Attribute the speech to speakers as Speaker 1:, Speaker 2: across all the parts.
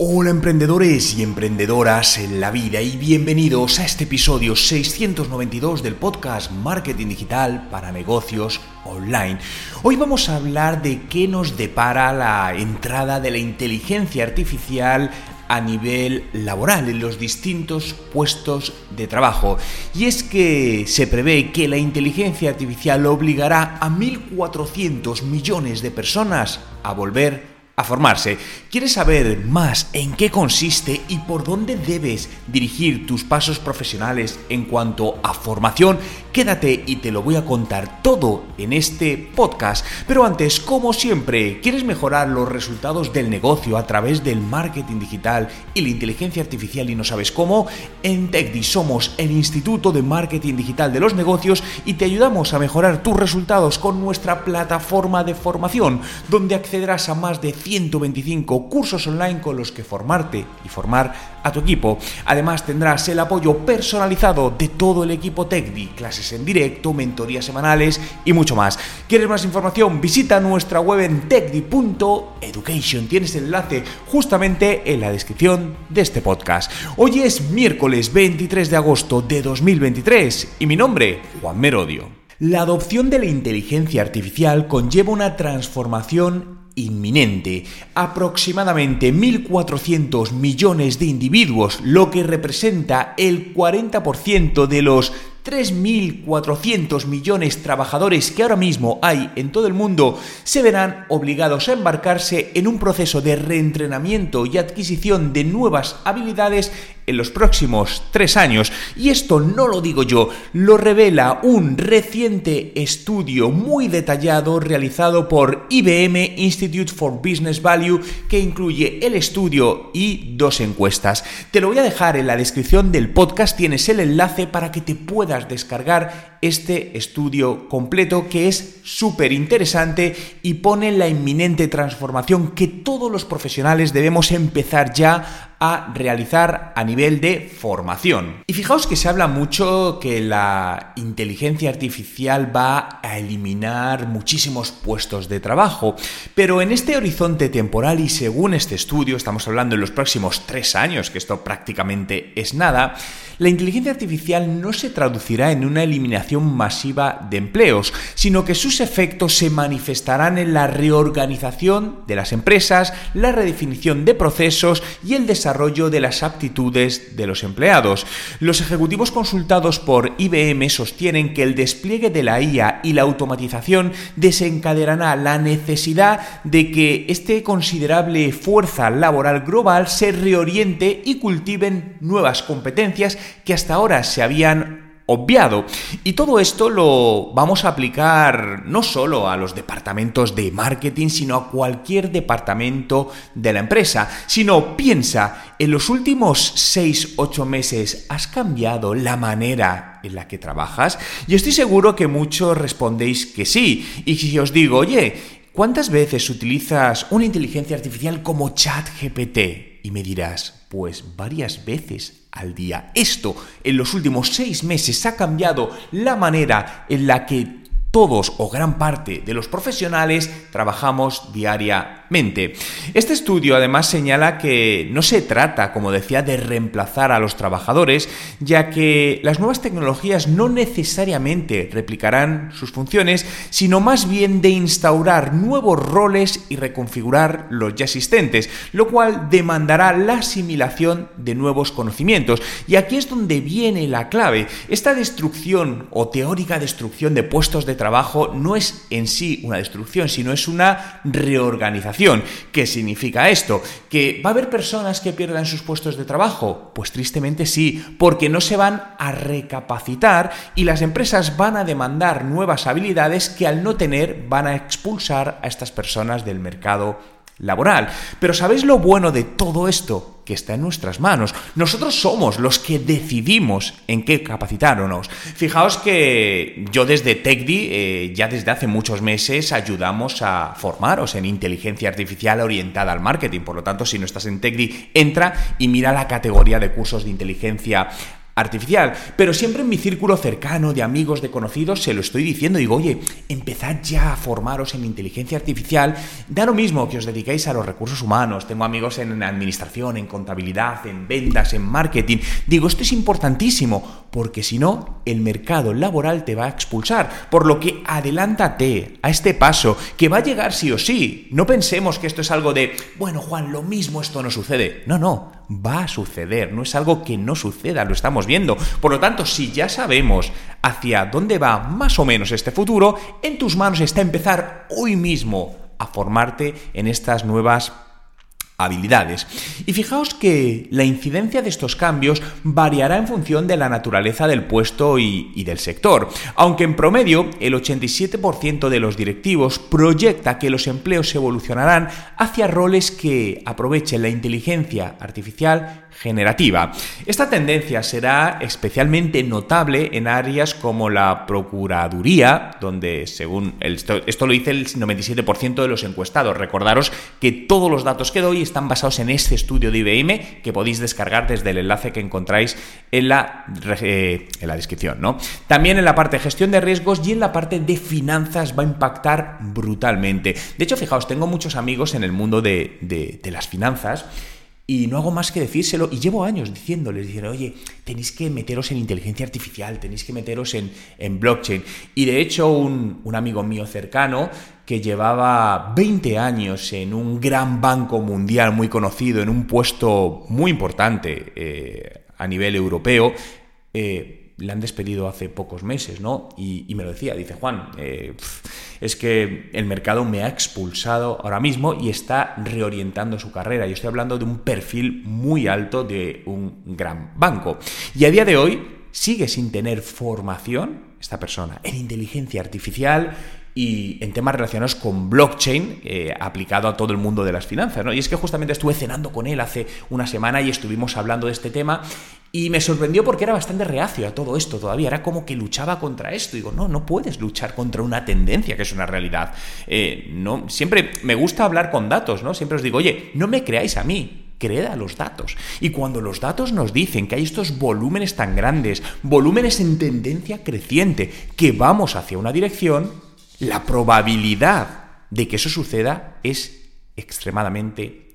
Speaker 1: Hola emprendedores y emprendedoras en la vida y bienvenidos a este episodio 692 del podcast Marketing Digital para Negocios Online. Hoy vamos a hablar de qué nos depara la entrada de la inteligencia artificial a nivel laboral en los distintos puestos de trabajo. Y es que se prevé que la inteligencia artificial obligará a 1.400 millones de personas a volver a formarse. ¿Quieres saber más en qué consiste y por dónde debes dirigir tus pasos profesionales en cuanto a formación? Quédate y te lo voy a contar todo en este podcast. Pero antes, como siempre, ¿quieres mejorar los resultados del negocio a través del marketing digital y la inteligencia artificial y no sabes cómo? En TechDi somos el Instituto de Marketing Digital de los Negocios y te ayudamos a mejorar tus resultados con nuestra plataforma de formación, donde accederás a más de 125 cursos online con los que formarte y formar a tu equipo. Además tendrás el apoyo personalizado de todo el equipo TechDi, clases en directo, mentorías semanales y mucho más. ¿Quieres más información? Visita nuestra web en techdi.education. Tienes el enlace justamente en la descripción de este podcast. Hoy es miércoles 23 de agosto de 2023 y mi nombre, Juan Merodio. La adopción de la inteligencia artificial conlleva una transformación inminente. Aproximadamente 1.400 millones de individuos, lo que representa el 40% de los 3.400 millones de trabajadores que ahora mismo hay en todo el mundo se verán obligados a embarcarse en un proceso de reentrenamiento y adquisición de nuevas habilidades en los próximos tres años. Y esto no lo digo yo, lo revela un reciente estudio muy detallado realizado por IBM Institute for Business Value que incluye el estudio y dos encuestas. Te lo voy a dejar en la descripción del podcast, tienes el enlace para que te puedas descargar este estudio completo que es súper interesante y pone la inminente transformación que todos los profesionales debemos empezar ya a realizar a nivel de formación. Y fijaos que se habla mucho que la inteligencia artificial va a eliminar muchísimos puestos de trabajo, pero en este horizonte temporal y según este estudio, estamos hablando en los próximos tres años, que esto prácticamente es nada, la inteligencia artificial no se traducirá en una eliminación masiva de empleos, sino que sus efectos se manifestarán en la reorganización de las empresas, la redefinición de procesos y el desarrollo de las aptitudes de los empleados. Los ejecutivos consultados por IBM sostienen que el despliegue de la IA y la automatización desencadenará la necesidad de que este considerable fuerza laboral global se reoriente y cultiven nuevas competencias que hasta ahora se habían obviado. Y todo esto lo vamos a aplicar no solo a los departamentos de marketing, sino a cualquier departamento de la empresa. Sino piensa, en los últimos 6-8 meses has cambiado la manera en la que trabajas. Y estoy seguro que muchos respondéis que sí. Y si os digo, oye, ¿cuántas veces utilizas una inteligencia artificial como ChatGPT? Y me dirás, pues varias veces día. Esto en los últimos seis meses ha cambiado la manera en la que todos o gran parte de los profesionales trabajamos diariamente. Este estudio además señala que no se trata, como decía, de reemplazar a los trabajadores, ya que las nuevas tecnologías no necesariamente replicarán sus funciones, sino más bien de instaurar nuevos roles y reconfigurar los ya existentes, lo cual demandará la asimilación de nuevos conocimientos. Y aquí es donde viene la clave. Esta destrucción o teórica destrucción de puestos de trabajo no es en sí una destrucción, sino es una reorganización. ¿Qué significa esto? ¿Que va a haber personas que pierdan sus puestos de trabajo? Pues tristemente sí, porque no se van a recapacitar y las empresas van a demandar nuevas habilidades que al no tener van a expulsar a estas personas del mercado laboral. Pero ¿sabéis lo bueno de todo esto? Que está en nuestras manos. Nosotros somos los que decidimos en qué capacitarnos. Fijaos que yo desde TechDi, eh, ya desde hace muchos meses, ayudamos a formaros en inteligencia artificial orientada al marketing. Por lo tanto, si no estás en TechDi, entra y mira la categoría de cursos de inteligencia artificial, pero siempre en mi círculo cercano de amigos, de conocidos, se lo estoy diciendo. Digo, oye, empezad ya a formaros en inteligencia artificial. Da lo mismo que os dediquéis a los recursos humanos. Tengo amigos en administración, en contabilidad, en ventas, en marketing. Digo, esto es importantísimo, porque si no, el mercado laboral te va a expulsar. Por lo que adelántate a este paso, que va a llegar sí o sí. No pensemos que esto es algo de, bueno, Juan, lo mismo esto no sucede. No, no va a suceder, no es algo que no suceda, lo estamos viendo. Por lo tanto, si ya sabemos hacia dónde va más o menos este futuro, en tus manos está empezar hoy mismo a formarte en estas nuevas habilidades. Y fijaos que la incidencia de estos cambios variará en función de la naturaleza del puesto y, del sector, aunque en promedio el 87% de los directivos proyecta que los empleos evolucionarán hacia roles que aprovechen la inteligencia artificial generativa. Esta tendencia será especialmente notable en áreas como la Procuraduría, donde según esto, esto lo dice el 97% de los encuestados. Recordaros que todos los datos que doy están basados en este estudio de IBM que podéis descargar desde el enlace que encontráis en la, eh, en la descripción. ¿no? También en la parte de gestión de riesgos y en la parte de finanzas va a impactar brutalmente. De hecho, fijaos, tengo muchos amigos en el mundo de, de las finanzas y no hago más que decírselo, y llevo años diciéndoles, diciendo, oye, tenéis que meteros en inteligencia artificial, tenéis que meteros en, en blockchain. Y de hecho, un, amigo mío cercano, que llevaba 20 años en un gran banco mundial muy conocido, en un puesto muy importante eh, a nivel europeo, eh, le han despedido hace pocos meses, ¿no? Y, me lo decía, dice Juan, eh, es que el mercado me ha expulsado ahora mismo y está reorientando su carrera. Yo estoy hablando de un perfil muy alto de un gran banco. Y a día de hoy sigue sin tener formación esta persona en inteligencia artificial y en temas relacionados con blockchain eh, aplicado a todo el mundo de las finanzas. ¿no? Y es que justamente estuve cenando con él hace una semana y estuvimos hablando de este tema y me sorprendió porque era bastante reacio a todo esto todavía. Era como que luchaba contra esto. Digo, no, no puedes luchar contra una tendencia que es una realidad. Eh, no, siempre me gusta hablar con datos, ¿no? Siempre os digo, oye, no me creáis a mí, creed a los datos. Y cuando los datos nos dicen que hay estos volúmenes tan grandes, volúmenes en tendencia creciente, que vamos hacia una dirección, la probabilidad de que eso suceda es extremadamente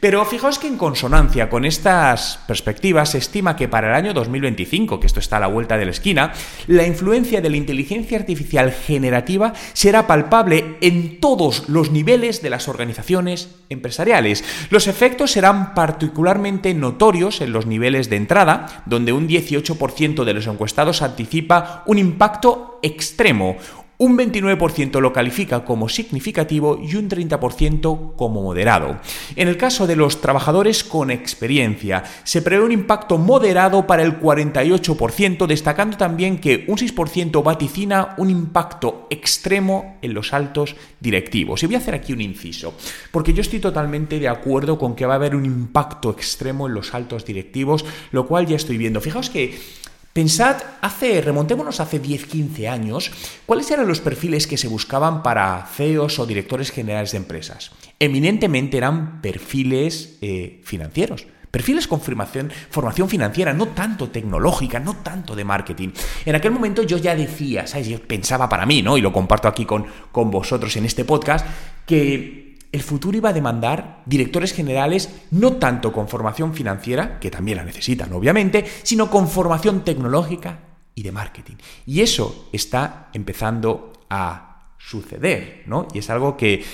Speaker 1: pero fijaos que en consonancia con estas perspectivas se estima que para el año 2025, que esto está a la vuelta de la esquina, la influencia de la inteligencia artificial generativa será palpable en todos los niveles de las organizaciones empresariales. Los efectos serán particularmente notorios en los niveles de entrada, donde un 18% de los encuestados anticipa un impacto extremo, un 29% lo califica como significativo y un 30% como moderado. En el caso de los trabajadores con experiencia, se prevé un impacto moderado para el 48%, destacando también que un 6% vaticina un impacto extremo en los altos directivos. Y voy a hacer aquí un inciso, porque yo estoy totalmente de acuerdo con que va a haber un impacto extremo en los altos directivos, lo cual ya estoy viendo. Fijaos que Pensad, hace, remontémonos hace 10-15 años, ¿cuáles eran los perfiles que se buscaban para CEOs o directores generales de empresas? Eminentemente eran perfiles eh, financieros. Perfiles con formación, formación, financiera, no tanto tecnológica, no tanto de marketing. En aquel momento yo ya decía, ¿sabes? Yo pensaba para mí, ¿no? Y lo comparto aquí con, con vosotros en este podcast, que el futuro iba a demandar directores generales no tanto con formación financiera, que también la necesitan obviamente, sino con formación tecnológica y de marketing. Y eso está empezando a suceder, ¿no? Y es algo que,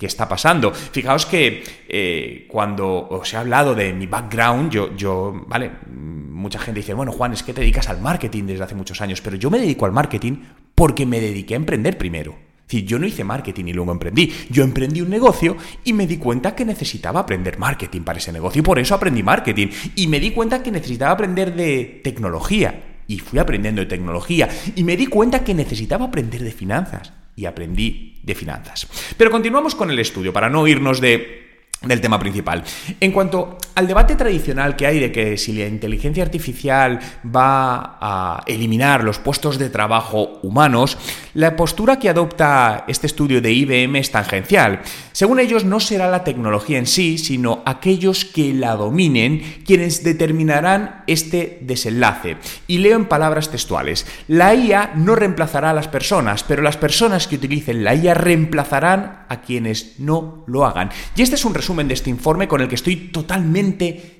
Speaker 1: está pasando. Fijaos que eh, cuando os he hablado de mi background, yo, yo, vale, mucha gente dice, bueno, Juan, es que te dedicas al marketing desde hace muchos años, pero yo me dedico al marketing porque me dediqué a emprender primero yo no hice marketing y luego emprendí. Yo emprendí un negocio y me di cuenta que necesitaba aprender marketing para ese negocio y por eso aprendí marketing. Y me di cuenta que necesitaba aprender de tecnología y fui aprendiendo de tecnología. Y me di cuenta que necesitaba aprender de finanzas y aprendí de finanzas. Pero continuamos con el estudio para no irnos de del tema principal. En cuanto al debate tradicional que hay de que si la inteligencia artificial va a eliminar los puestos de trabajo humanos, la postura que adopta este estudio de IBM es tangencial. Según ellos, no será la tecnología en sí, sino aquellos que la dominen quienes determinarán este desenlace. Y leo en palabras textuales, la IA no reemplazará a las personas, pero las personas que utilicen la IA reemplazarán a quienes no lo hagan. Y este es un resumen de este informe con el que estoy totalmente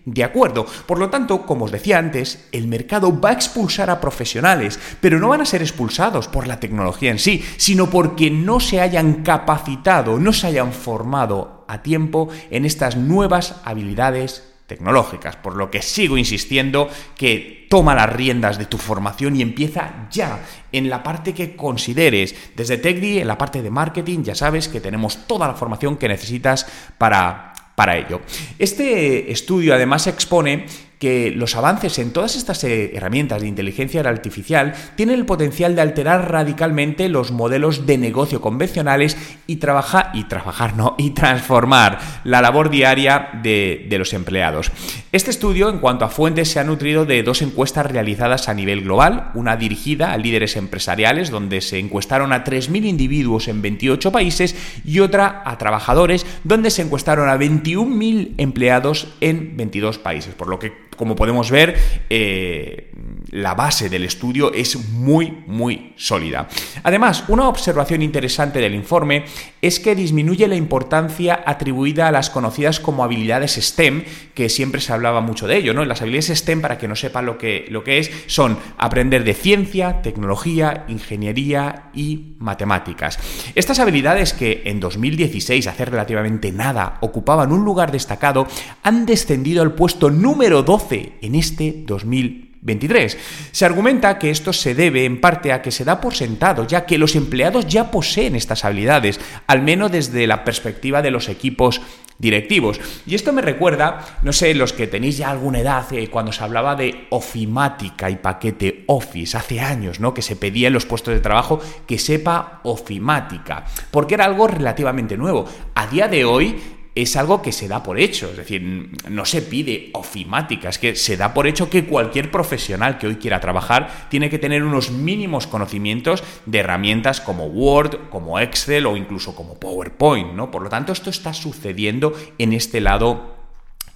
Speaker 1: de acuerdo. Por lo tanto, como os decía antes, el mercado va a expulsar a profesionales, pero no van a ser expulsados por la tecnología en sí, sino porque no se hayan capacitado, no se hayan formado a tiempo en estas nuevas habilidades tecnológicas, por lo que sigo insistiendo que toma las riendas de tu formación y empieza ya en la parte que consideres. Desde TechDi, en la parte de marketing, ya sabes que tenemos toda la formación que necesitas para, para ello. Este estudio además expone que los avances en todas estas eh, herramientas de inteligencia artificial tienen el potencial de alterar radicalmente los modelos de negocio convencionales y trabajar y trabajar no y transformar la labor diaria de, de los empleados. Este estudio, en cuanto a fuentes, se ha nutrido de dos encuestas realizadas a nivel global, una dirigida a líderes empresariales, donde se encuestaron a 3.000 individuos en 28 países, y otra a trabajadores, donde se encuestaron a 21.000 empleados en 22 países, por lo que como podemos ver, eh, la base del estudio es muy, muy sólida. Además, una observación interesante del informe es que disminuye la importancia atribuida a las conocidas como habilidades STEM, que siempre se hablaba mucho de ello, ¿no? Las habilidades STEM, para que no sepan lo que, lo que es, son aprender de ciencia, tecnología, ingeniería y matemáticas. Estas habilidades que en 2016, hace relativamente nada, ocupaban un lugar destacado, han descendido al puesto número 12 en este 2023. Se argumenta que esto se debe en parte a que se da por sentado, ya que los empleados ya poseen estas habilidades, al menos desde la perspectiva de los equipos directivos. Y esto me recuerda, no sé, los que tenéis ya alguna edad, eh, cuando se hablaba de ofimática y paquete Office, hace años, ¿no? Que se pedía en los puestos de trabajo que sepa ofimática, porque era algo relativamente nuevo. A día de hoy es algo que se da por hecho, es decir, no se pide ofimática, es que se da por hecho que cualquier profesional que hoy quiera trabajar tiene que tener unos mínimos conocimientos de herramientas como Word, como Excel o incluso como PowerPoint, ¿no? Por lo tanto, esto está sucediendo en este lado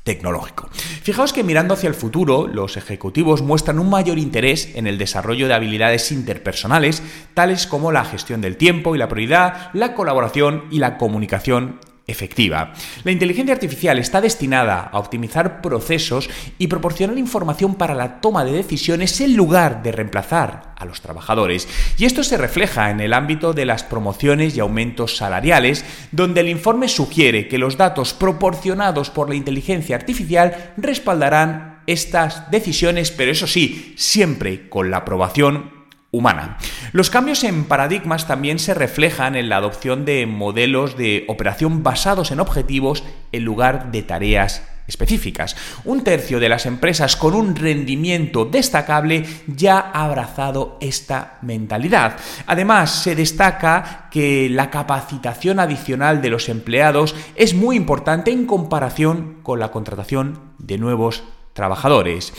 Speaker 1: tecnológico. Fijaos que mirando hacia el futuro, los ejecutivos muestran un mayor interés en el desarrollo de habilidades interpersonales, tales como la gestión del tiempo y la prioridad, la colaboración y la comunicación efectiva. La inteligencia artificial está destinada a optimizar procesos y proporcionar información para la toma de decisiones en lugar de reemplazar a los trabajadores. Y esto se refleja en el ámbito de las promociones y aumentos salariales, donde el informe sugiere que los datos proporcionados por la inteligencia artificial respaldarán estas decisiones, pero eso sí, siempre con la aprobación humana. Los cambios en paradigmas también se reflejan en la adopción de modelos de operación basados en objetivos en lugar de tareas específicas. Un tercio de las empresas con un rendimiento destacable ya ha abrazado esta mentalidad. Además, se destaca que la capacitación adicional de los empleados es muy importante en comparación con la contratación de nuevos trabajadores.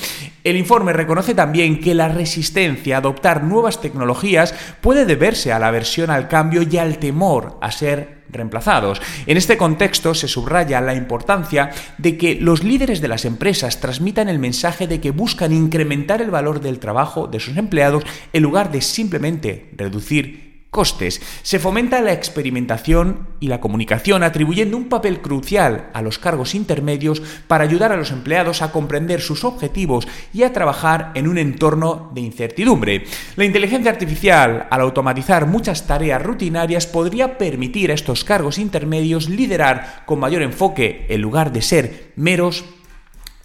Speaker 1: El informe reconoce también que la resistencia a adoptar nuevas tecnologías puede deberse a la aversión al cambio y al temor a ser reemplazados. En este contexto se subraya la importancia de que los líderes de las empresas transmitan el mensaje de que buscan incrementar el valor del trabajo de sus empleados en lugar de simplemente reducir costes. Se fomenta la experimentación y la comunicación, atribuyendo un papel crucial a los cargos intermedios para ayudar a los empleados a comprender sus objetivos y a trabajar en un entorno de incertidumbre. La inteligencia artificial, al automatizar muchas tareas rutinarias, podría permitir a estos cargos intermedios liderar con mayor enfoque en lugar de ser meros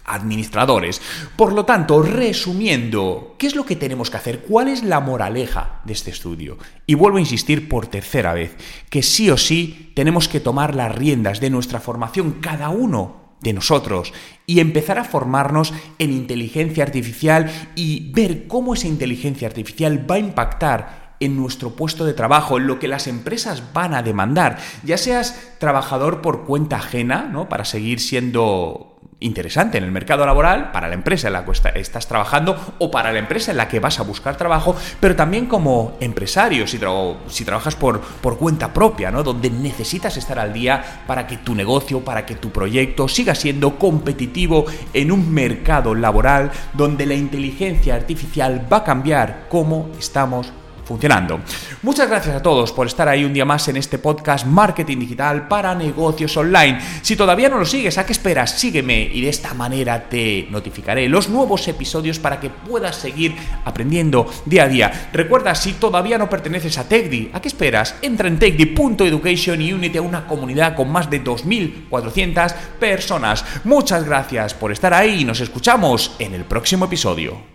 Speaker 1: administradores. Por lo tanto, resumiendo, ¿qué es lo que tenemos que hacer? ¿Cuál es la moraleja de este estudio? Y vuelvo a insistir por tercera vez, que sí o sí tenemos que tomar las riendas de nuestra formación cada uno de nosotros y empezar a formarnos en inteligencia artificial y ver cómo esa inteligencia artificial va a impactar en nuestro puesto de trabajo, en lo que las empresas van a demandar, ya seas trabajador por cuenta ajena, ¿no? Para seguir siendo interesante en el mercado laboral para la empresa en la que estás trabajando o para la empresa en la que vas a buscar trabajo, pero también como empresario, si, si trabajas por, por cuenta propia, ¿no? donde necesitas estar al día para que tu negocio, para que tu proyecto siga siendo competitivo en un mercado laboral donde la inteligencia artificial va a cambiar cómo estamos funcionando. Muchas gracias a todos por estar ahí un día más en este podcast Marketing Digital para negocios online. Si todavía no lo sigues, ¿a qué esperas? Sígueme y de esta manera te notificaré los nuevos episodios para que puedas seguir aprendiendo día a día. Recuerda, si todavía no perteneces a TechDi, ¿a qué esperas? Entra en techdi.education y únete a una comunidad con más de 2.400 personas. Muchas gracias por estar ahí y nos escuchamos en el próximo episodio.